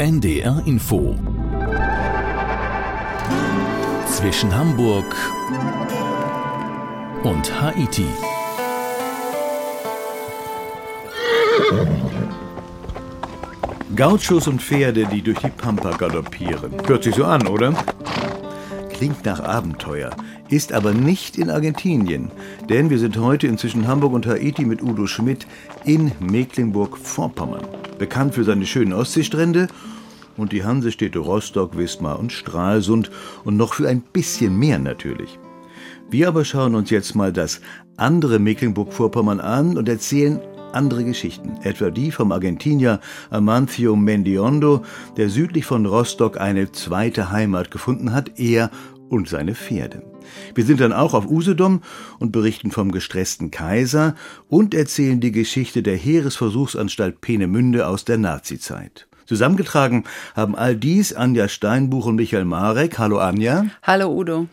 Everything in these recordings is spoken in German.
NDR Info zwischen Hamburg und Haiti. Gauchos und Pferde, die durch die Pampa galoppieren. Hört sich so an, oder? Klingt nach Abenteuer, ist aber nicht in Argentinien. Denn wir sind heute inzwischen Hamburg und Haiti mit Udo Schmidt in Mecklenburg-Vorpommern. Bekannt für seine schönen Ostseestrände und die Hansestädte Rostock, Wismar und Stralsund und noch für ein bisschen mehr natürlich. Wir aber schauen uns jetzt mal das andere Mecklenburg-Vorpommern an und erzählen andere Geschichten, etwa die vom Argentinier Amancio Mendiondo, der südlich von Rostock eine zweite Heimat gefunden hat, er und seine Pferde. Wir sind dann auch auf Usedom und berichten vom gestressten Kaiser und erzählen die Geschichte der Heeresversuchsanstalt Peenemünde aus der Nazizeit. Zusammengetragen haben all dies Anja Steinbuch und Michael Marek. Hallo Anja. Hallo Udo.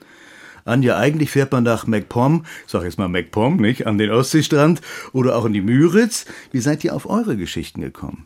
Anja, eigentlich fährt man nach MacPom, ich sag jetzt mal MacPom, nicht, an den Ostseestrand oder auch in die Müritz. Wie seid ihr auf eure Geschichten gekommen?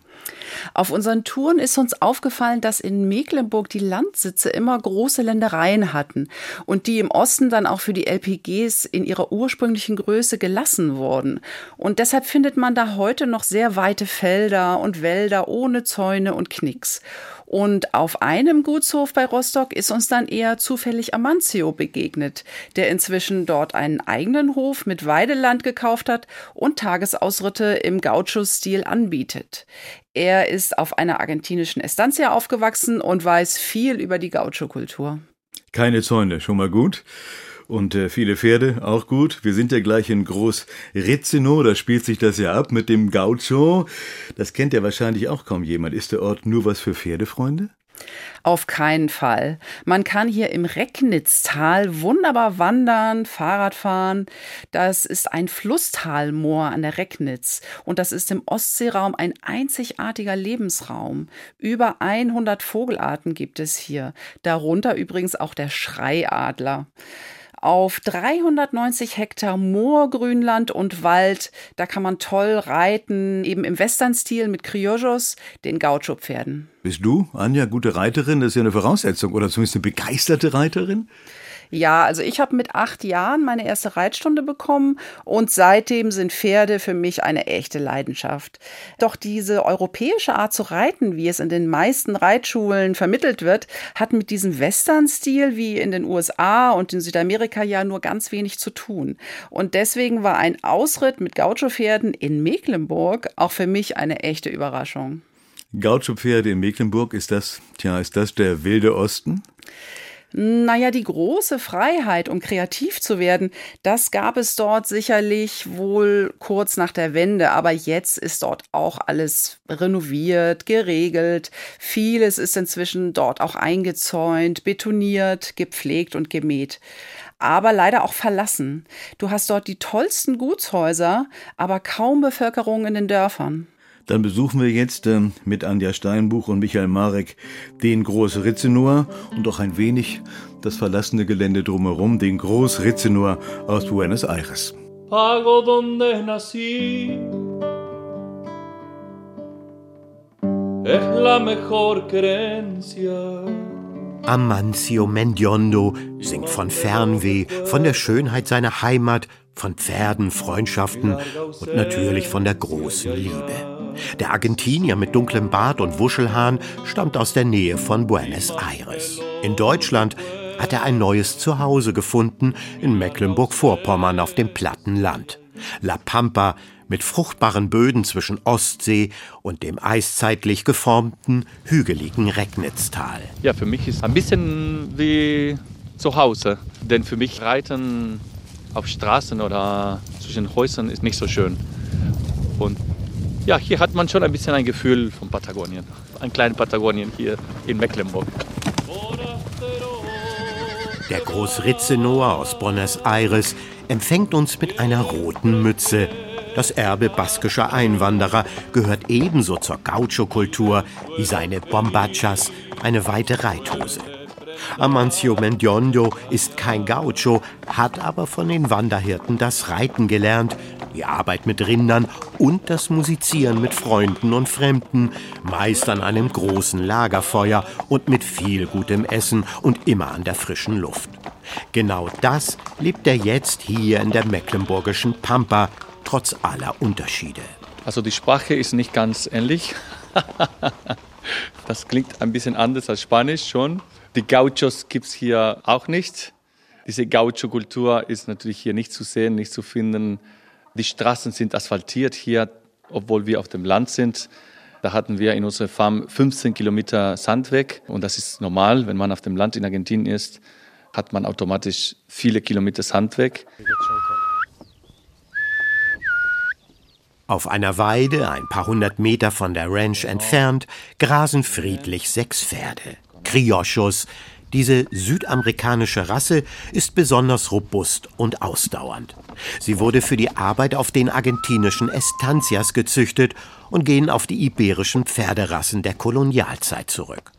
Auf unseren Touren ist uns aufgefallen, dass in Mecklenburg die Landsitze immer große Ländereien hatten und die im Osten dann auch für die LPGs in ihrer ursprünglichen Größe gelassen wurden. Und deshalb findet man da heute noch sehr weite Felder und Wälder ohne Zäune und Knicks. Und auf einem Gutshof bei Rostock ist uns dann eher zufällig Amancio begegnet, der inzwischen dort einen eigenen Hof mit Weideland gekauft hat und Tagesausritte im Gaucho-Stil anbietet. Er ist auf einer argentinischen Estancia aufgewachsen und weiß viel über die Gaucho-Kultur. Keine Zäune, schon mal gut. Und äh, viele Pferde, auch gut. Wir sind ja gleich in Groß Rizzino, da spielt sich das ja ab mit dem Gaucho. Das kennt ja wahrscheinlich auch kaum jemand. Ist der Ort nur was für Pferdefreunde? Auf keinen Fall. Man kann hier im Recknitztal wunderbar wandern, Fahrrad fahren. Das ist ein Flusstalmoor an der Recknitz und das ist im Ostseeraum ein einzigartiger Lebensraum. Über 100 Vogelarten gibt es hier, darunter übrigens auch der Schreiadler auf 390 Hektar Moorgrünland und Wald. Da kann man toll reiten, eben im Westernstil mit Criollos, den Gaucho-Pferden. Bist du, Anja, gute Reiterin? Das ist ja eine Voraussetzung oder zumindest eine begeisterte Reiterin? Ja, also ich habe mit acht Jahren meine erste Reitstunde bekommen und seitdem sind Pferde für mich eine echte Leidenschaft. Doch diese europäische Art zu reiten, wie es in den meisten Reitschulen vermittelt wird, hat mit diesem Western-Stil wie in den USA und in Südamerika ja nur ganz wenig zu tun. Und deswegen war ein Ausritt mit Gaucho-Pferden in Mecklenburg auch für mich eine echte Überraschung. Gaucho-Pferde in Mecklenburg, ist das, tja, ist das der wilde Osten? Naja, die große Freiheit, um kreativ zu werden, das gab es dort sicherlich wohl kurz nach der Wende, aber jetzt ist dort auch alles renoviert, geregelt. Vieles ist inzwischen dort auch eingezäunt, betoniert, gepflegt und gemäht aber leider auch verlassen. Du hast dort die tollsten Gutshäuser, aber kaum Bevölkerung in den Dörfern. Dann besuchen wir jetzt äh, mit Anja Steinbuch und Michael Marek den Groß Ritzenor und auch ein wenig das verlassene Gelände drumherum, den Groß Ritzenor aus Buenos Aires. Pago donde nací. Es la mejor creencia. Amancio Mendiondo singt von Fernweh, von der Schönheit seiner Heimat, von Pferden, Freundschaften und natürlich von der großen Liebe. Der Argentinier mit dunklem Bart und Wuschelhahn stammt aus der Nähe von Buenos Aires. In Deutschland hat er ein neues Zuhause gefunden in Mecklenburg-Vorpommern auf dem platten Land. La Pampa mit fruchtbaren Böden zwischen Ostsee und dem eiszeitlich geformten, hügeligen Recknitztal. Ja, für mich ist ein bisschen wie zu Hause. Denn für mich Reiten auf Straßen oder zwischen Häusern ist nicht so schön. Und ja, hier hat man schon ein bisschen ein Gefühl von Patagonien. Ein kleines Patagonien hier in Mecklenburg. Der Großritzenoa aus Buenos Aires empfängt uns mit einer roten Mütze. Das Erbe baskischer Einwanderer gehört ebenso zur Gaucho-Kultur wie seine Bombachas, eine weite Reithose. Amancio Mendiondo ist kein Gaucho, hat aber von den Wanderhirten das Reiten gelernt die Arbeit mit Rindern und das Musizieren mit Freunden und Fremden, meist an einem großen Lagerfeuer und mit viel gutem Essen und immer an der frischen Luft. Genau das lebt er jetzt hier in der mecklenburgischen Pampa, trotz aller Unterschiede. Also die Sprache ist nicht ganz ähnlich. das klingt ein bisschen anders als Spanisch schon. Die Gauchos gibt es hier auch nicht. Diese Gaucho-Kultur ist natürlich hier nicht zu sehen, nicht zu finden. Die Straßen sind asphaltiert hier, obwohl wir auf dem Land sind. Da hatten wir in unserer Farm 15 Kilometer Sand weg. Und das ist normal, wenn man auf dem Land in Argentinien ist, hat man automatisch viele Kilometer Sand weg. Auf einer Weide, ein paar hundert Meter von der Ranch entfernt, grasen friedlich sechs Pferde. Criochos. Diese südamerikanische Rasse ist besonders robust und ausdauernd. Sie wurde für die Arbeit auf den argentinischen Estancias gezüchtet und gehen auf die iberischen Pferderassen der Kolonialzeit zurück.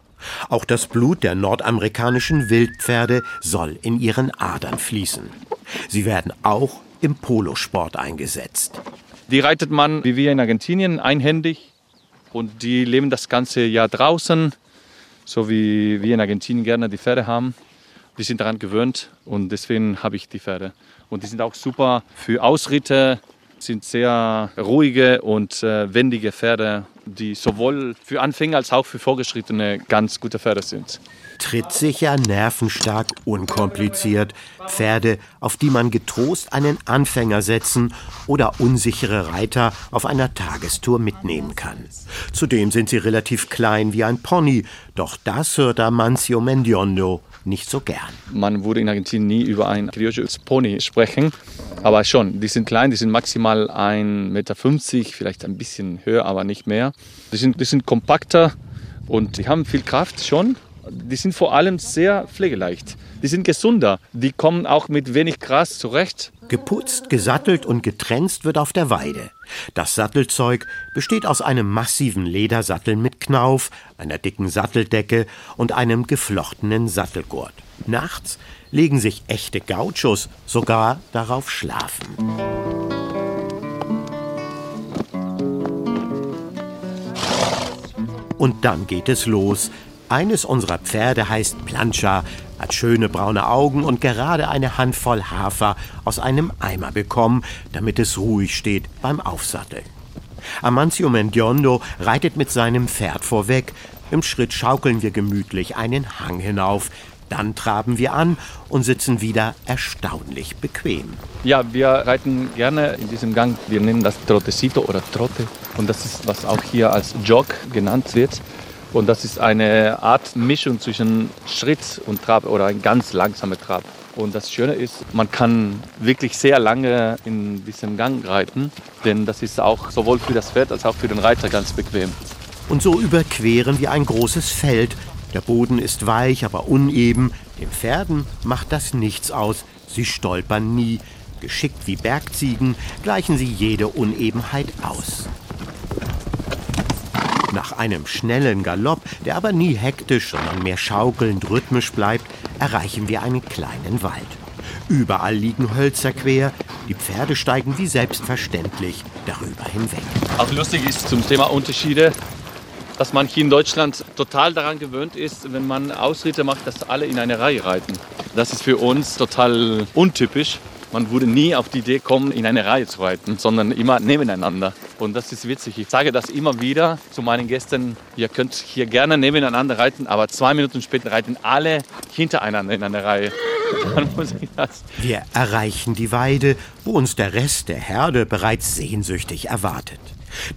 Auch das Blut der nordamerikanischen Wildpferde soll in ihren Adern fließen. Sie werden auch im Polosport eingesetzt. Die reitet man, wie wir in Argentinien, einhändig und die leben das ganze Jahr draußen so wie wir in Argentinien gerne die Pferde haben. Die sind daran gewöhnt und deswegen habe ich die Pferde. Und die sind auch super für Ausritte, sind sehr ruhige und äh, wendige Pferde, die sowohl für Anfänger als auch für Vorgeschrittene ganz gute Pferde sind trittsicher, nervenstark, unkompliziert. Pferde, auf die man getrost einen Anfänger setzen oder unsichere Reiter auf einer Tagestour mitnehmen kann. Zudem sind sie relativ klein wie ein Pony, doch das hört Amancio Mendiondo nicht so gern. Man würde in Argentinien nie über ein Criollos Pony sprechen, aber schon, die sind klein, die sind maximal 1,50 Meter, vielleicht ein bisschen höher, aber nicht mehr. Die sind, die sind kompakter und die haben viel Kraft schon, die sind vor allem sehr pflegeleicht. Die sind gesunder. Die kommen auch mit wenig Gras zurecht. Geputzt, gesattelt und getrenzt wird auf der Weide. Das Sattelzeug besteht aus einem massiven Ledersattel mit Knauf, einer dicken Satteldecke und einem geflochtenen Sattelgurt. Nachts legen sich echte Gauchos sogar darauf schlafen. Und dann geht es los. Eines unserer Pferde heißt Plancha, hat schöne braune Augen und gerade eine Handvoll Hafer aus einem Eimer bekommen, damit es ruhig steht beim Aufsatteln. Amancio Mendiondo reitet mit seinem Pferd vorweg. Im Schritt schaukeln wir gemütlich einen Hang hinauf. Dann traben wir an und sitzen wieder erstaunlich bequem. Ja, wir reiten gerne in diesem Gang. Wir nennen das Trottecito oder Trotte. Und das ist, was auch hier als Jog genannt wird. Und das ist eine Art Mischung zwischen Schritt und Trab oder ein ganz langsamer Trab. Und das Schöne ist, man kann wirklich sehr lange in diesem Gang reiten, denn das ist auch sowohl für das Pferd als auch für den Reiter ganz bequem. Und so überqueren wir ein großes Feld. Der Boden ist weich, aber uneben. Den Pferden macht das nichts aus. Sie stolpern nie. Geschickt wie Bergziegen gleichen sie jede Unebenheit aus. Nach einem schnellen Galopp, der aber nie hektisch, sondern mehr schaukelnd rhythmisch bleibt, erreichen wir einen kleinen Wald. Überall liegen Hölzer quer, die Pferde steigen wie selbstverständlich darüber hinweg. Auch lustig ist zum Thema Unterschiede, dass man hier in Deutschland total daran gewöhnt ist, wenn man Ausritte macht, dass alle in eine Reihe reiten. Das ist für uns total untypisch. Man würde nie auf die Idee kommen, in eine Reihe zu reiten, sondern immer nebeneinander. Und das ist witzig. Ich sage das immer wieder zu meinen Gästen. Ihr könnt hier gerne nebeneinander reiten, aber zwei Minuten später reiten alle hintereinander in einer Reihe. Dann muss ich das. Wir erreichen die Weide, wo uns der Rest der Herde bereits sehnsüchtig erwartet.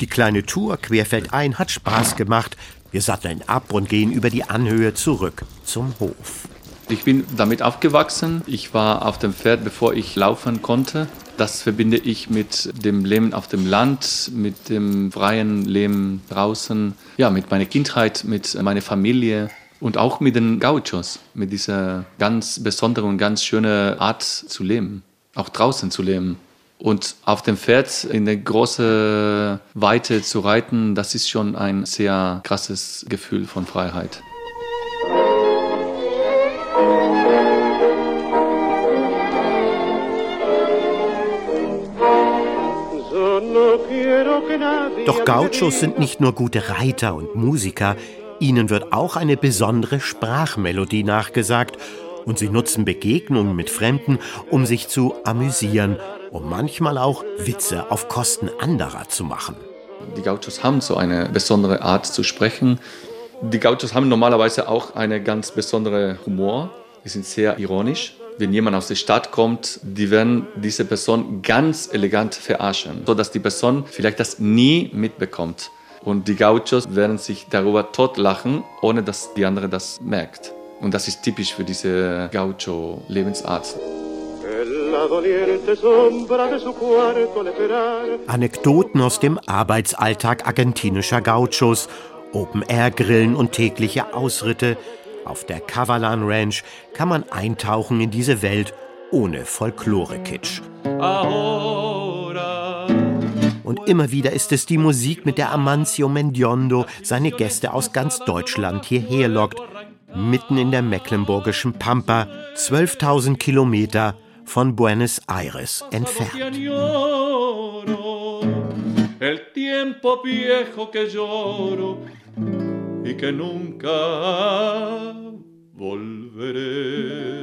Die kleine Tour querfeldein hat Spaß gemacht. Wir satteln ab und gehen über die Anhöhe zurück zum Hof. Ich bin damit aufgewachsen. Ich war auf dem Pferd, bevor ich laufen konnte. Das verbinde ich mit dem Leben auf dem Land, mit dem freien Leben draußen, ja, mit meiner Kindheit, mit meiner Familie und auch mit den Gauchos, mit dieser ganz besonderen und ganz schönen Art zu leben, auch draußen zu leben. Und auf dem Pferd in der großen Weite zu reiten, das ist schon ein sehr krasses Gefühl von Freiheit. Doch Gauchos sind nicht nur gute Reiter und Musiker, ihnen wird auch eine besondere Sprachmelodie nachgesagt und sie nutzen Begegnungen mit Fremden, um sich zu amüsieren, um manchmal auch Witze auf Kosten anderer zu machen. Die Gauchos haben so eine besondere Art zu sprechen. Die Gauchos haben normalerweise auch einen ganz besonderen Humor. Die sind sehr ironisch. Wenn jemand aus der Stadt kommt, die werden diese Person ganz elegant verarschen, sodass die Person vielleicht das nie mitbekommt. Und die Gauchos werden sich darüber totlachen, ohne dass die andere das merkt. Und das ist typisch für diese Gaucho-Lebensart. Anekdoten aus dem Arbeitsalltag argentinischer Gauchos, Open-Air-Grillen und tägliche Ausritte. Auf der Cavalan Ranch kann man eintauchen in diese Welt ohne Folklore-Kitsch. Und immer wieder ist es die Musik, mit der Amancio Mendiondo seine Gäste aus ganz Deutschland hierher lockt. Mitten in der mecklenburgischen Pampa, 12.000 Kilometer von Buenos Aires entfernt. El tiempo viejo que lloro y que nunca volveré.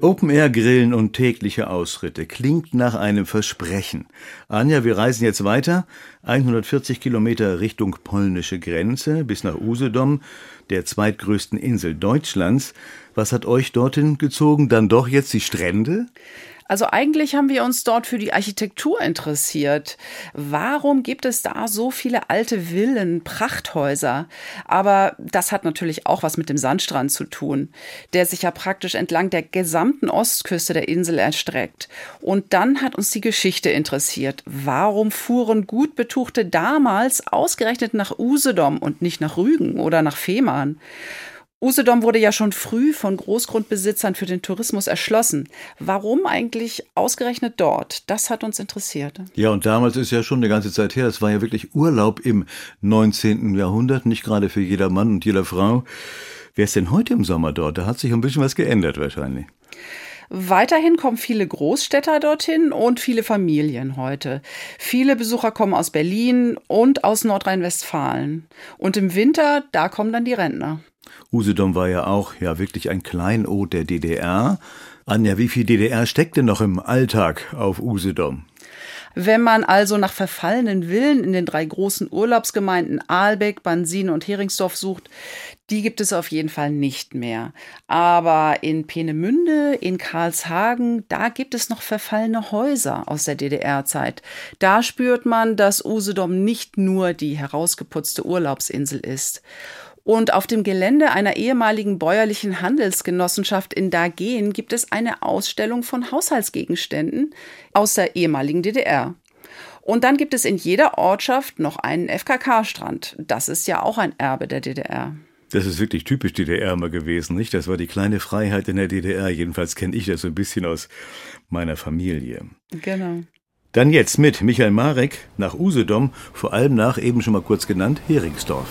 Open-Air-Grillen und tägliche Ausritte klingt nach einem Versprechen. Anja, wir reisen jetzt weiter, 140 Kilometer Richtung polnische Grenze bis nach Usedom, der zweitgrößten Insel Deutschlands. Was hat euch dorthin gezogen? Dann doch jetzt die Strände? Also eigentlich haben wir uns dort für die Architektur interessiert. Warum gibt es da so viele alte Villen, Prachthäuser? Aber das hat natürlich auch was mit dem Sandstrand zu tun, der sich ja praktisch entlang der gesamten Ostküste der Insel erstreckt. Und dann hat uns die Geschichte interessiert. Warum fuhren gut betuchte damals ausgerechnet nach Usedom und nicht nach Rügen oder nach Fehmarn? Usedom wurde ja schon früh von Großgrundbesitzern für den Tourismus erschlossen. Warum eigentlich ausgerechnet dort? Das hat uns interessiert. Ja, und damals ist ja schon eine ganze Zeit her. Es war ja wirklich Urlaub im 19. Jahrhundert, nicht gerade für jeder Mann und jeder Frau. Wer ist denn heute im Sommer dort? Da hat sich ein bisschen was geändert wahrscheinlich. Weiterhin kommen viele Großstädter dorthin und viele Familien heute. Viele Besucher kommen aus Berlin und aus Nordrhein-Westfalen. Und im Winter, da kommen dann die Rentner. Usedom war ja auch ja wirklich ein Kleinod der DDR. Anja, wie viel DDR steckt denn noch im Alltag auf Usedom? Wenn man also nach verfallenen Villen in den drei großen Urlaubsgemeinden Aalbeck, Bansin und Heringsdorf sucht, die gibt es auf jeden Fall nicht mehr. Aber in Peenemünde, in Karlshagen, da gibt es noch verfallene Häuser aus der DDR-Zeit. Da spürt man, dass Usedom nicht nur die herausgeputzte Urlaubsinsel ist. Und auf dem Gelände einer ehemaligen bäuerlichen Handelsgenossenschaft in Dagen gibt es eine Ausstellung von Haushaltsgegenständen aus der ehemaligen DDR. Und dann gibt es in jeder Ortschaft noch einen FKK-Strand. Das ist ja auch ein Erbe der DDR. Das ist wirklich typisch DDR immer gewesen, nicht? Das war die kleine Freiheit in der DDR. Jedenfalls kenne ich das so ein bisschen aus meiner Familie. Genau. Dann jetzt mit Michael Marek nach Usedom, vor allem nach, eben schon mal kurz genannt, Heringsdorf.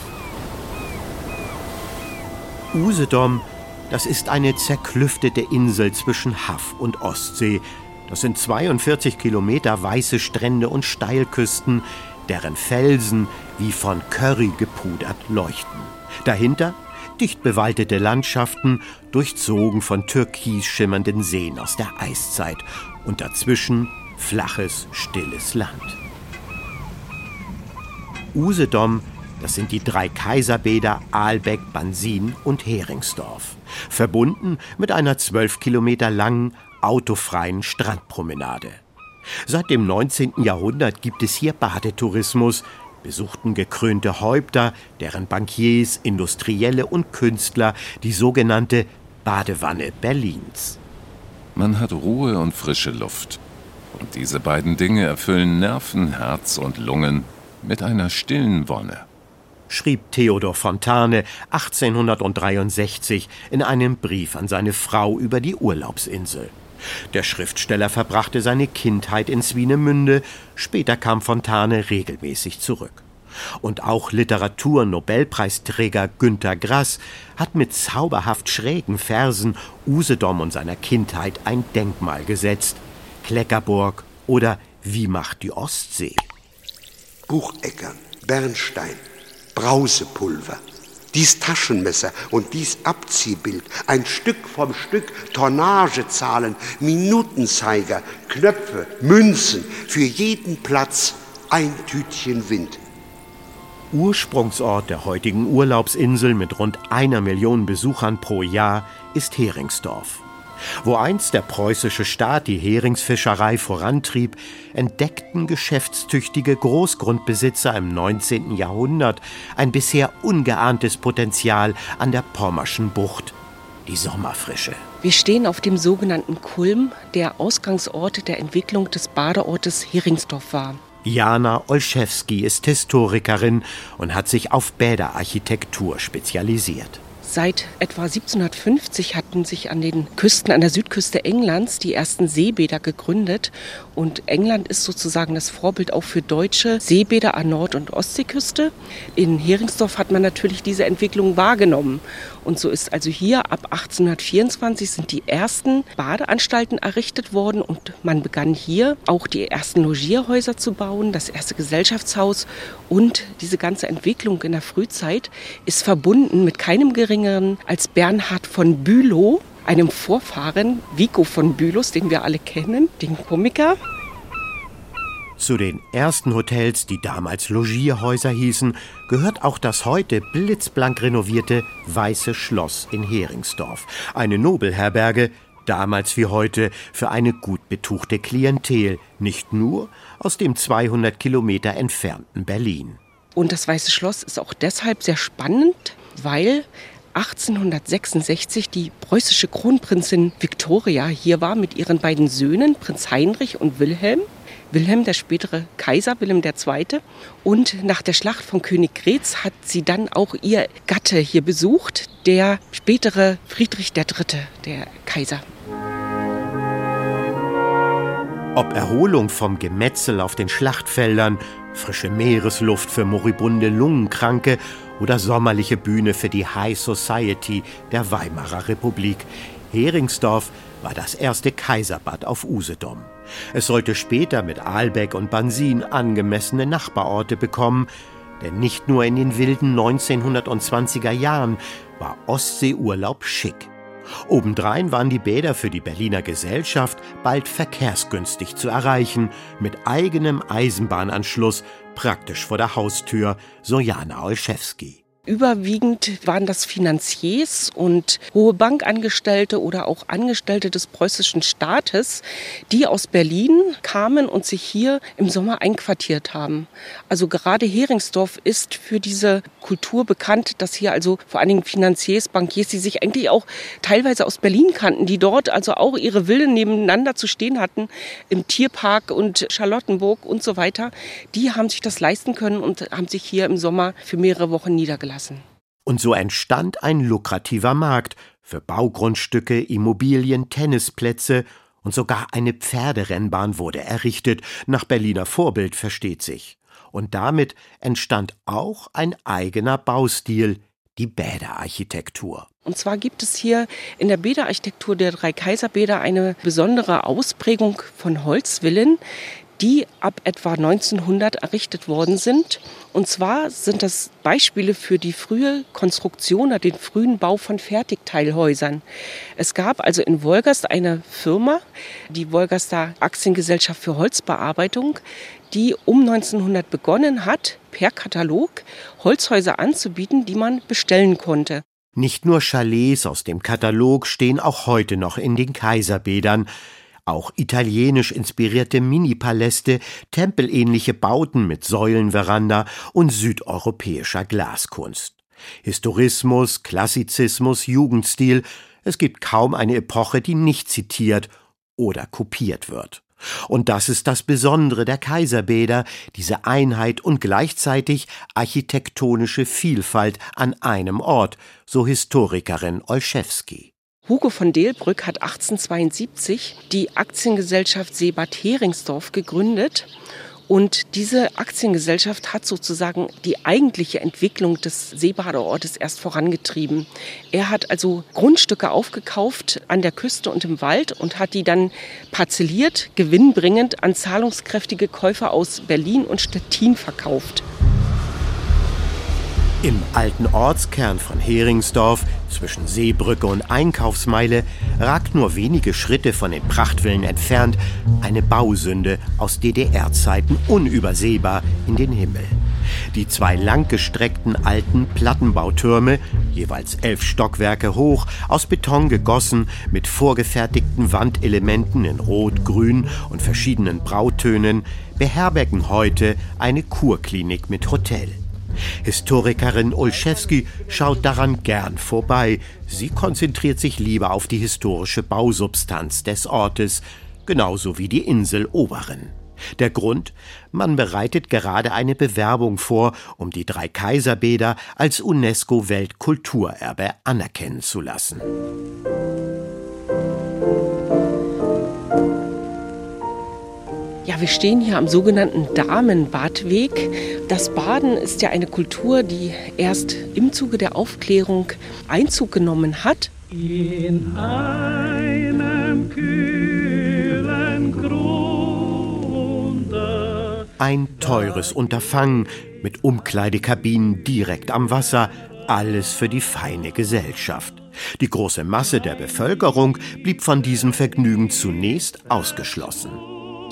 Usedom, das ist eine zerklüftete Insel zwischen Haff und Ostsee. Das sind 42 Kilometer weiße Strände und Steilküsten, deren Felsen wie von Curry gepudert leuchten. Dahinter dicht bewaldete Landschaften, durchzogen von türkis schimmernden Seen aus der Eiszeit und dazwischen flaches, stilles Land. Usedom das sind die drei Kaiserbäder Aalbeck, Bansin und Heringsdorf. Verbunden mit einer zwölf Kilometer langen, autofreien Strandpromenade. Seit dem 19. Jahrhundert gibt es hier Badetourismus, besuchten gekrönte Häupter, deren Bankiers, Industrielle und Künstler die sogenannte Badewanne Berlins. Man hat Ruhe und frische Luft. Und diese beiden Dinge erfüllen Nerven, Herz und Lungen mit einer stillen Wonne schrieb Theodor Fontane 1863 in einem Brief an seine Frau über die Urlaubsinsel. Der Schriftsteller verbrachte seine Kindheit in Swinemünde, später kam Fontane regelmäßig zurück. Und auch Literatur-Nobelpreisträger Günter Grass hat mit zauberhaft schrägen Versen Usedom und seiner Kindheit ein Denkmal gesetzt. Kleckerburg oder Wie macht die Ostsee? Bucheckern, Bernstein, Brausepulver. Dies Taschenmesser und dies Abziehbild, ein Stück vom Stück Tonnagezahlen, Minutenzeiger, Knöpfe, Münzen, für jeden Platz ein Tütchen Wind. Ursprungsort der heutigen Urlaubsinsel mit rund einer Million Besuchern pro Jahr ist Heringsdorf. Wo einst der preußische Staat die Heringsfischerei vorantrieb, entdeckten geschäftstüchtige Großgrundbesitzer im 19. Jahrhundert ein bisher ungeahntes Potenzial an der Pommerschen Bucht, die Sommerfrische. Wir stehen auf dem sogenannten Kulm, der Ausgangsort der Entwicklung des Badeortes Heringsdorf war. Jana Olszewski ist Historikerin und hat sich auf Bäderarchitektur spezialisiert. Seit etwa 1750 hatten sich an den Küsten, an der Südküste Englands, die ersten Seebäder gegründet. Und England ist sozusagen das Vorbild auch für deutsche Seebäder an Nord- und Ostseeküste. In Heringsdorf hat man natürlich diese Entwicklung wahrgenommen. Und so ist also hier ab 1824 sind die ersten Badeanstalten errichtet worden und man begann hier auch die ersten Logierhäuser zu bauen, das erste Gesellschaftshaus und diese ganze Entwicklung in der Frühzeit ist verbunden mit keinem geringeren als Bernhard von Bülow, einem Vorfahren Vico von Bülow, den wir alle kennen, den Komiker. Zu den ersten Hotels, die damals Logierhäuser hießen, gehört auch das heute blitzblank renovierte Weiße Schloss in Heringsdorf. Eine Nobelherberge, damals wie heute für eine gut betuchte Klientel, nicht nur aus dem 200 Kilometer entfernten Berlin. Und das Weiße Schloss ist auch deshalb sehr spannend, weil 1866 die preußische Kronprinzin Victoria hier war mit ihren beiden Söhnen, Prinz Heinrich und Wilhelm. Wilhelm, der spätere Kaiser, Wilhelm II. Und nach der Schlacht von Königgrätz hat sie dann auch ihr Gatte hier besucht, der spätere Friedrich III., der Kaiser. Ob Erholung vom Gemetzel auf den Schlachtfeldern, frische Meeresluft für moribunde Lungenkranke oder sommerliche Bühne für die High Society der Weimarer Republik. Heringsdorf war das erste Kaiserbad auf Usedom. Es sollte später mit Aalbeck und Bansin angemessene Nachbarorte bekommen, denn nicht nur in den wilden 1920er Jahren war Ostseeurlaub schick. Obendrein waren die Bäder für die Berliner Gesellschaft bald verkehrsgünstig zu erreichen, mit eigenem Eisenbahnanschluss praktisch vor der Haustür, so Jana Olszewski. Überwiegend waren das Finanziers und hohe Bankangestellte oder auch Angestellte des preußischen Staates, die aus Berlin kamen und sich hier im Sommer einquartiert haben. Also gerade Heringsdorf ist für diese Kultur bekannt, dass hier also vor allen Dingen Finanziers, Bankiers, die sich eigentlich auch teilweise aus Berlin kannten, die dort also auch ihre Villen nebeneinander zu stehen hatten, im Tierpark und Charlottenburg und so weiter, die haben sich das leisten können und haben sich hier im Sommer für mehrere Wochen niedergelassen lassen. Und so entstand ein lukrativer Markt für Baugrundstücke, Immobilien, Tennisplätze und sogar eine Pferderennbahn wurde errichtet, nach Berliner Vorbild versteht sich. Und damit entstand auch ein eigener Baustil, die Bäderarchitektur. Und zwar gibt es hier in der Bäderarchitektur der drei Kaiserbäder eine besondere Ausprägung von Holzvillen, die ab etwa 1900 errichtet worden sind. Und zwar sind das Beispiele für die frühe Konstruktion oder den frühen Bau von Fertigteilhäusern. Es gab also in Wolgast eine Firma, die Wolgaster Aktiengesellschaft für Holzbearbeitung, die um 1900 begonnen hat, per Katalog Holzhäuser anzubieten, die man bestellen konnte. Nicht nur Chalets aus dem Katalog stehen auch heute noch in den Kaiserbädern. Auch italienisch inspirierte Mini-Paläste, tempelähnliche Bauten mit Säulenveranda und südeuropäischer Glaskunst. Historismus, Klassizismus, Jugendstil, es gibt kaum eine Epoche, die nicht zitiert oder kopiert wird. Und das ist das Besondere der Kaiserbäder, diese Einheit und gleichzeitig architektonische Vielfalt an einem Ort, so Historikerin Olszewski. Hugo von Delbrück hat 1872 die Aktiengesellschaft Seebad Heringsdorf gegründet Und diese Aktiengesellschaft hat sozusagen die eigentliche Entwicklung des Seebadeortes erst vorangetrieben. Er hat also Grundstücke aufgekauft an der Küste und im Wald und hat die dann parzelliert, gewinnbringend an zahlungskräftige Käufer aus Berlin und Stettin verkauft. Im alten Ortskern von Heringsdorf, zwischen Seebrücke und Einkaufsmeile, ragt nur wenige Schritte von den Prachtvillen entfernt eine Bausünde aus DDR-Zeiten unübersehbar in den Himmel. Die zwei langgestreckten alten Plattenbautürme, jeweils elf Stockwerke hoch, aus Beton gegossen, mit vorgefertigten Wandelementen in Rot, Grün und verschiedenen Brautönen, beherbergen heute eine Kurklinik mit Hotel. Historikerin Olszewski schaut daran gern vorbei. Sie konzentriert sich lieber auf die historische Bausubstanz des Ortes, genauso wie die Insel Oberen. Der Grund? Man bereitet gerade eine Bewerbung vor, um die drei Kaiserbäder als UNESCO-Weltkulturerbe anerkennen zu lassen. Ja, wir stehen hier am sogenannten Damenbadweg. Das Baden ist ja eine Kultur, die erst im Zuge der Aufklärung Einzug genommen hat. In einem kühlen Grunde. Ein teures Unterfangen mit Umkleidekabinen direkt am Wasser, alles für die feine Gesellschaft. Die große Masse der Bevölkerung blieb von diesem Vergnügen zunächst ausgeschlossen.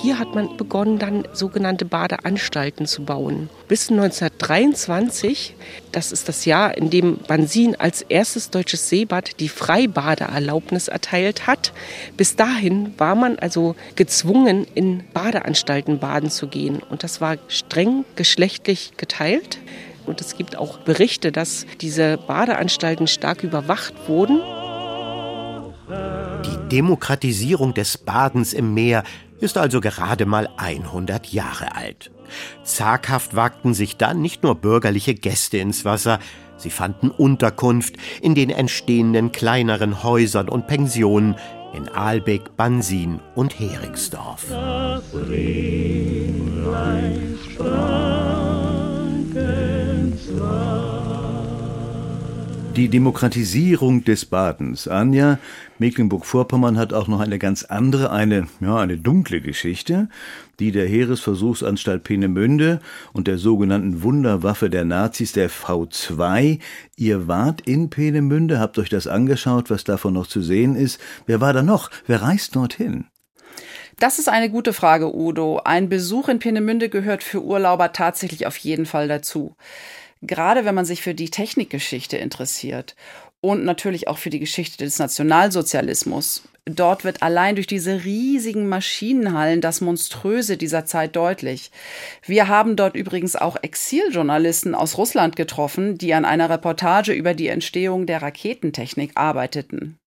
Hier hat man begonnen, dann sogenannte Badeanstalten zu bauen. Bis 1923, das ist das Jahr, in dem Bansin als erstes deutsches Seebad die Freibadeerlaubnis erteilt hat. Bis dahin war man also gezwungen, in Badeanstalten baden zu gehen. Und das war streng geschlechtlich geteilt. Und es gibt auch Berichte, dass diese Badeanstalten stark überwacht wurden. Die Demokratisierung des Badens im Meer ist also gerade mal 100 Jahre alt. Zaghaft wagten sich dann nicht nur bürgerliche Gäste ins Wasser, sie fanden Unterkunft in den entstehenden kleineren Häusern und Pensionen in Aalbeck, Bansin und Heringsdorf. Das Die Demokratisierung des Badens. Anja, Mecklenburg-Vorpommern hat auch noch eine ganz andere, eine, ja, eine dunkle Geschichte, die der Heeresversuchsanstalt Peenemünde und der sogenannten Wunderwaffe der Nazis, der V2. Ihr wart in Peenemünde, habt euch das angeschaut, was davon noch zu sehen ist. Wer war da noch? Wer reist dorthin? Das ist eine gute Frage, Udo. Ein Besuch in Peenemünde gehört für Urlauber tatsächlich auf jeden Fall dazu gerade wenn man sich für die Technikgeschichte interessiert und natürlich auch für die Geschichte des Nationalsozialismus. Dort wird allein durch diese riesigen Maschinenhallen das Monströse dieser Zeit deutlich. Wir haben dort übrigens auch Exiljournalisten aus Russland getroffen, die an einer Reportage über die Entstehung der Raketentechnik arbeiteten.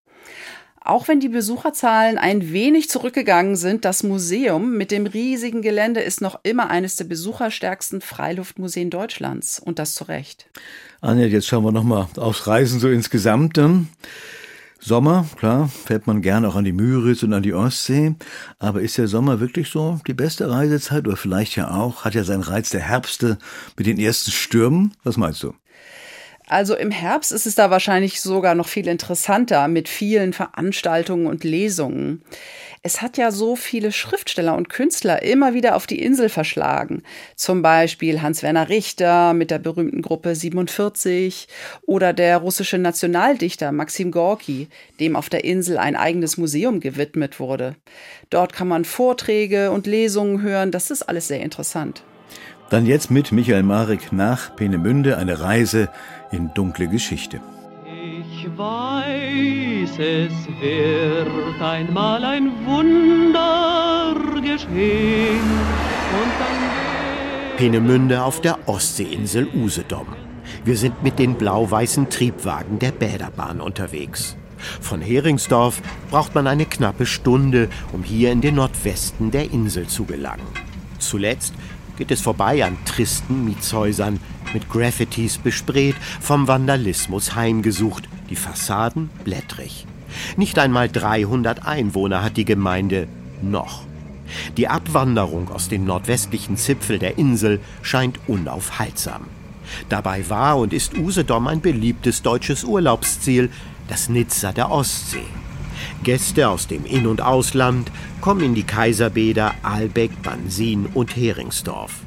Auch wenn die Besucherzahlen ein wenig zurückgegangen sind, das Museum mit dem riesigen Gelände ist noch immer eines der besucherstärksten Freiluftmuseen Deutschlands. Und das zu Recht. Anja, jetzt schauen wir nochmal aufs Reisen so insgesamt. Sommer, klar, fährt man gern auch an die Müritz und an die Ostsee. Aber ist der Sommer wirklich so die beste Reisezeit? Oder vielleicht ja auch, hat ja seinen Reiz der Herbste mit den ersten Stürmen? Was meinst du? Also im Herbst ist es da wahrscheinlich sogar noch viel interessanter mit vielen Veranstaltungen und Lesungen. Es hat ja so viele Schriftsteller und Künstler immer wieder auf die Insel verschlagen. Zum Beispiel Hans-Werner Richter mit der berühmten Gruppe 47 oder der russische Nationaldichter Maxim Gorki, dem auf der Insel ein eigenes Museum gewidmet wurde. Dort kann man Vorträge und Lesungen hören. Das ist alles sehr interessant. Dann jetzt mit Michael Marek nach Peenemünde eine Reise in dunkle Geschichte. Ich weiß, es wird einmal ein Wunder geschehen. Peenemünde auf der Ostseeinsel Usedom. Wir sind mit den blau-weißen Triebwagen der Bäderbahn unterwegs. Von Heringsdorf braucht man eine knappe Stunde, um hier in den Nordwesten der Insel zu gelangen. Zuletzt geht es vorbei an tristen Mietshäusern, mit Graffitis besprayt, vom Vandalismus heimgesucht, die Fassaden blättrig. Nicht einmal 300 Einwohner hat die Gemeinde noch. Die Abwanderung aus den nordwestlichen Zipfel der Insel scheint unaufhaltsam. Dabei war und ist Usedom ein beliebtes deutsches Urlaubsziel, das Nizza der Ostsee. Gäste aus dem In- und Ausland kommen in die Kaiserbäder Aalbeck, Bansin und Heringsdorf.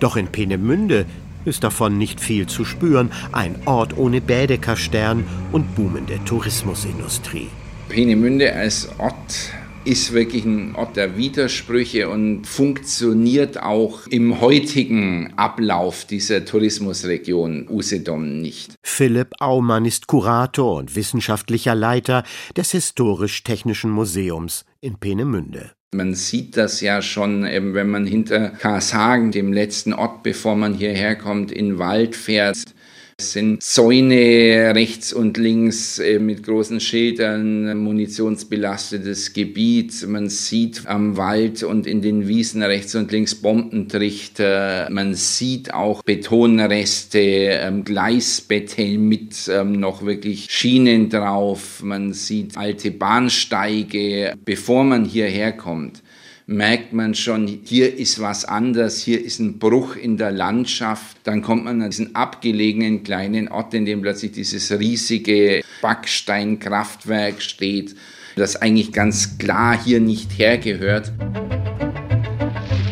Doch in Peenemünde ist davon nicht viel zu spüren, ein Ort ohne Bädekerstern und boomende Tourismusindustrie. Peenemünde als Ort ist wirklich ein Ort der Widersprüche und funktioniert auch im heutigen Ablauf dieser Tourismusregion Usedom nicht. Philipp Aumann ist Kurator und wissenschaftlicher Leiter des Historisch-Technischen Museums in Peenemünde. Man sieht das ja schon, wenn man hinter Karshagen, dem letzten Ort, bevor man hierher kommt, in Wald fährt. Es sind Zäune rechts und links äh, mit großen Schildern, munitionsbelastetes Gebiet. Man sieht am Wald und in den Wiesen rechts und links Bombentrichter. Man sieht auch Betonreste, ähm, Gleisbetteln mit ähm, noch wirklich Schienen drauf. Man sieht alte Bahnsteige, bevor man hierher kommt merkt man schon, hier ist was anders, hier ist ein Bruch in der Landschaft. Dann kommt man an diesen abgelegenen kleinen Ort, in dem plötzlich dieses riesige Backsteinkraftwerk steht, das eigentlich ganz klar hier nicht hergehört.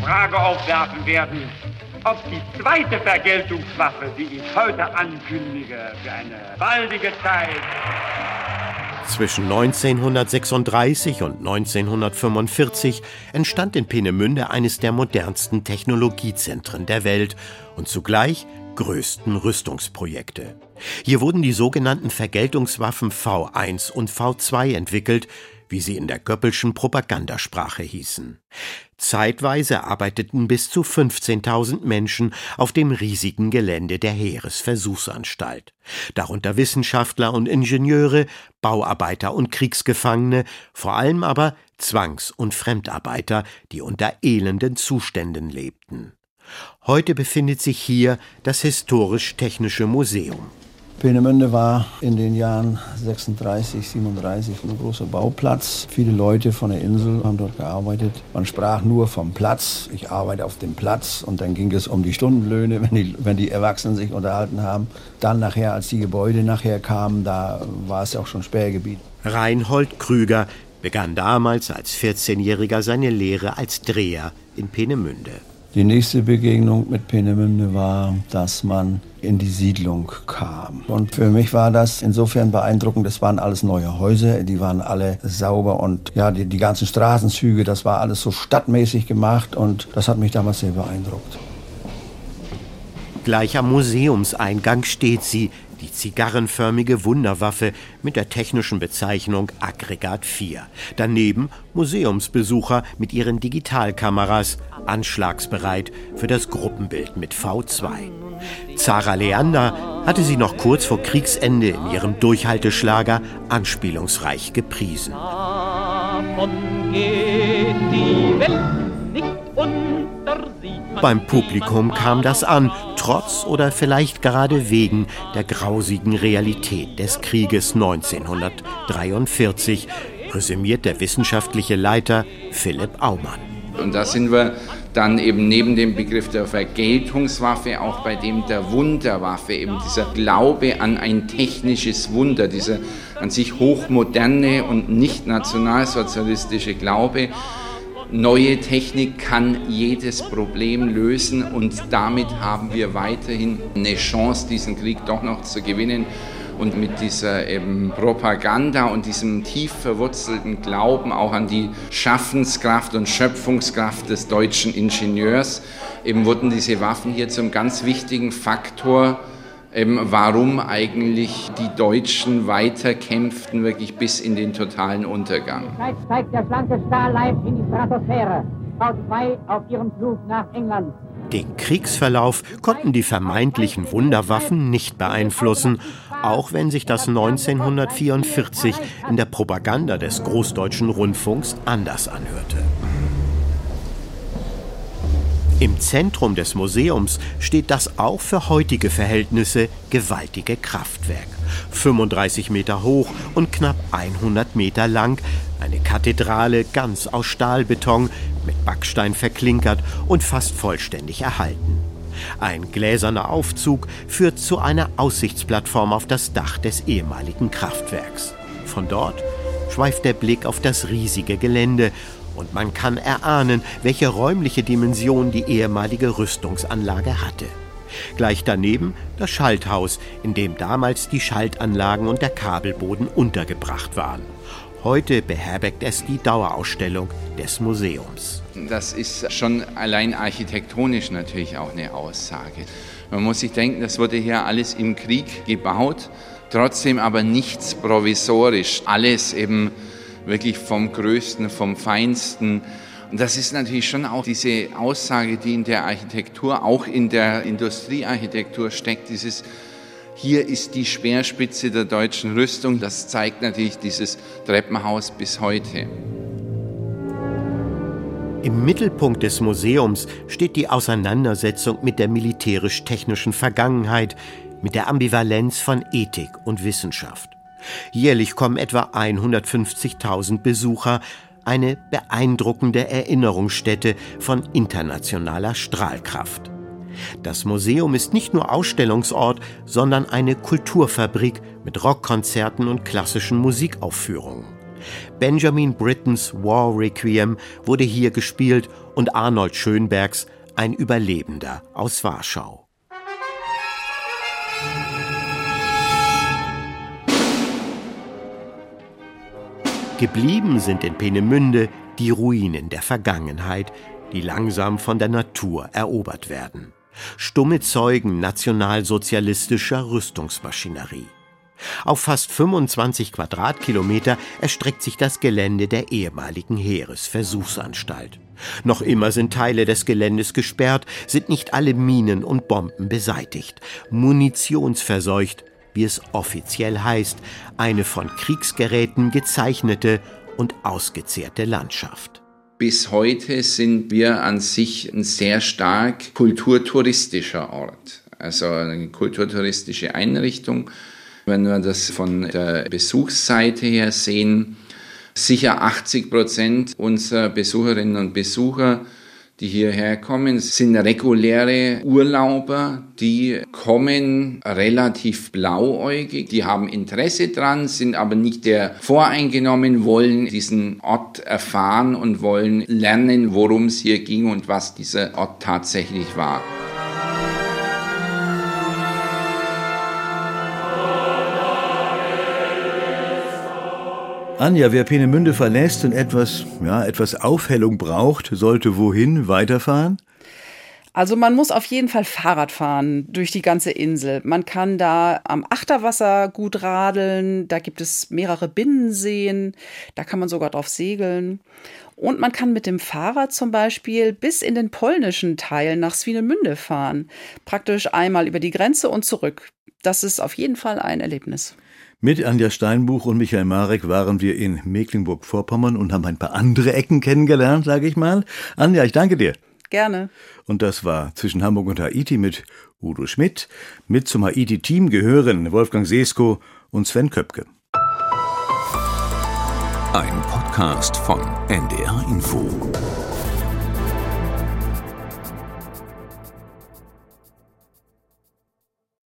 Frage aufwerfen werden, ob die zweite Vergeltungswaffe, die ich heute ankündige, für eine baldige Zeit zwischen 1936 und 1945 entstand in Peenemünde eines der modernsten Technologiezentren der Welt und zugleich größten Rüstungsprojekte. Hier wurden die sogenannten Vergeltungswaffen V1 und V2 entwickelt, wie sie in der Göppelschen Propagandasprache hießen. Zeitweise arbeiteten bis zu 15.000 Menschen auf dem riesigen Gelände der Heeresversuchsanstalt. Darunter Wissenschaftler und Ingenieure, Bauarbeiter und Kriegsgefangene, vor allem aber Zwangs- und Fremdarbeiter, die unter elenden Zuständen lebten. Heute befindet sich hier das Historisch-Technische Museum. Peenemünde war in den Jahren 36, 37 ein großer Bauplatz. Viele Leute von der Insel haben dort gearbeitet. Man sprach nur vom Platz. Ich arbeite auf dem Platz. Und dann ging es um die Stundenlöhne, wenn die, wenn die Erwachsenen sich unterhalten haben. Dann nachher, als die Gebäude nachher kamen, da war es auch schon Sperrgebiet. Reinhold Krüger begann damals als 14-Jähriger seine Lehre als Dreher in Peenemünde. Die nächste Begegnung mit Peenemünde war, dass man in die Siedlung kam. Und für mich war das insofern beeindruckend. Es waren alles neue Häuser, die waren alle sauber und ja, die, die ganzen Straßenzüge, das war alles so stadtmäßig gemacht und das hat mich damals sehr beeindruckt. Gleich am Museumseingang steht sie, die zigarrenförmige Wunderwaffe mit der technischen Bezeichnung Aggregat 4. Daneben Museumsbesucher mit ihren Digitalkameras, anschlagsbereit für das Gruppenbild mit V2. Zara Leander hatte sie noch kurz vor Kriegsende in ihrem Durchhalteschlager anspielungsreich gepriesen. Davon geht die Welt nicht unter beim Publikum kam das an, trotz oder vielleicht gerade wegen der grausigen Realität des Krieges 1943, resümiert der wissenschaftliche Leiter Philipp Aumann. Und da sind wir dann eben neben dem Begriff der Vergeltungswaffe auch bei dem der Wunderwaffe, eben dieser Glaube an ein technisches Wunder, dieser an sich hochmoderne und nicht nationalsozialistische Glaube, Neue Technik kann jedes Problem lösen und damit haben wir weiterhin eine Chance, diesen Krieg doch noch zu gewinnen. Und mit dieser eben Propaganda und diesem tief verwurzelten Glauben auch an die Schaffenskraft und Schöpfungskraft des deutschen Ingenieurs, eben wurden diese Waffen hier zum ganz wichtigen Faktor ähm, warum eigentlich die Deutschen weiterkämpften, wirklich bis in den totalen Untergang. Zeigt der schlanke Stahlleib in die Stratosphäre. V2 auf ihrem Flug nach England. Den Kriegsverlauf konnten die vermeintlichen Wunderwaffen nicht beeinflussen, auch wenn sich das 1944 in der Propaganda des Großdeutschen Rundfunks anders anhörte. Im Zentrum des Museums steht das auch für heutige Verhältnisse gewaltige Kraftwerk. 35 Meter hoch und knapp 100 Meter lang, eine Kathedrale ganz aus Stahlbeton mit Backstein verklinkert und fast vollständig erhalten. Ein gläserner Aufzug führt zu einer Aussichtsplattform auf das Dach des ehemaligen Kraftwerks. Von dort schweift der Blick auf das riesige Gelände und man kann erahnen, welche räumliche Dimension die ehemalige Rüstungsanlage hatte. Gleich daneben das Schalthaus, in dem damals die Schaltanlagen und der Kabelboden untergebracht waren. Heute beherbergt es die Dauerausstellung des Museums. Das ist schon allein architektonisch natürlich auch eine Aussage. Man muss sich denken, das wurde hier alles im Krieg gebaut, trotzdem aber nichts provisorisch, alles eben wirklich vom Größten, vom Feinsten. Und das ist natürlich schon auch diese Aussage, die in der Architektur, auch in der Industriearchitektur steckt, dieses hier ist die Speerspitze der deutschen Rüstung. Das zeigt natürlich dieses Treppenhaus bis heute. Im Mittelpunkt des Museums steht die Auseinandersetzung mit der militärisch-technischen Vergangenheit, mit der Ambivalenz von Ethik und Wissenschaft. Jährlich kommen etwa 150.000 Besucher, eine beeindruckende Erinnerungsstätte von internationaler Strahlkraft. Das Museum ist nicht nur Ausstellungsort, sondern eine Kulturfabrik mit Rockkonzerten und klassischen Musikaufführungen. Benjamin Brittons War Requiem wurde hier gespielt und Arnold Schönbergs Ein Überlebender aus Warschau. Geblieben sind in Peenemünde die Ruinen der Vergangenheit, die langsam von der Natur erobert werden. Stumme Zeugen nationalsozialistischer Rüstungsmaschinerie. Auf fast 25 Quadratkilometer erstreckt sich das Gelände der ehemaligen Heeresversuchsanstalt. Noch immer sind Teile des Geländes gesperrt, sind nicht alle Minen und Bomben beseitigt, munitionsverseucht, wie es offiziell heißt, eine von Kriegsgeräten gezeichnete und ausgezehrte Landschaft. Bis heute sind wir an sich ein sehr stark kulturtouristischer Ort, also eine kulturtouristische Einrichtung. Wenn wir das von der Besuchsseite her sehen, sicher 80 Prozent unserer Besucherinnen und Besucher die hierher kommen, sind reguläre Urlauber, die kommen relativ blauäugig, die haben Interesse dran, sind aber nicht der voreingenommen, wollen diesen Ort erfahren und wollen lernen, worum es hier ging und was dieser Ort tatsächlich war. Anja, wer Peenemünde verlässt und etwas, ja, etwas Aufhellung braucht, sollte wohin weiterfahren? Also man muss auf jeden Fall Fahrrad fahren durch die ganze Insel. Man kann da am Achterwasser gut radeln, da gibt es mehrere Binnenseen, da kann man sogar drauf segeln. Und man kann mit dem Fahrrad zum Beispiel bis in den polnischen Teil nach Swinemünde fahren. Praktisch einmal über die Grenze und zurück. Das ist auf jeden Fall ein Erlebnis. Mit Anja Steinbuch und Michael Marek waren wir in Mecklenburg-Vorpommern und haben ein paar andere Ecken kennengelernt, sage ich mal. Anja, ich danke dir. Gerne. Und das war zwischen Hamburg und Haiti mit Udo Schmidt. Mit zum Haiti-Team gehören Wolfgang Sesko und Sven Köpke. Ein Podcast von NDR Info.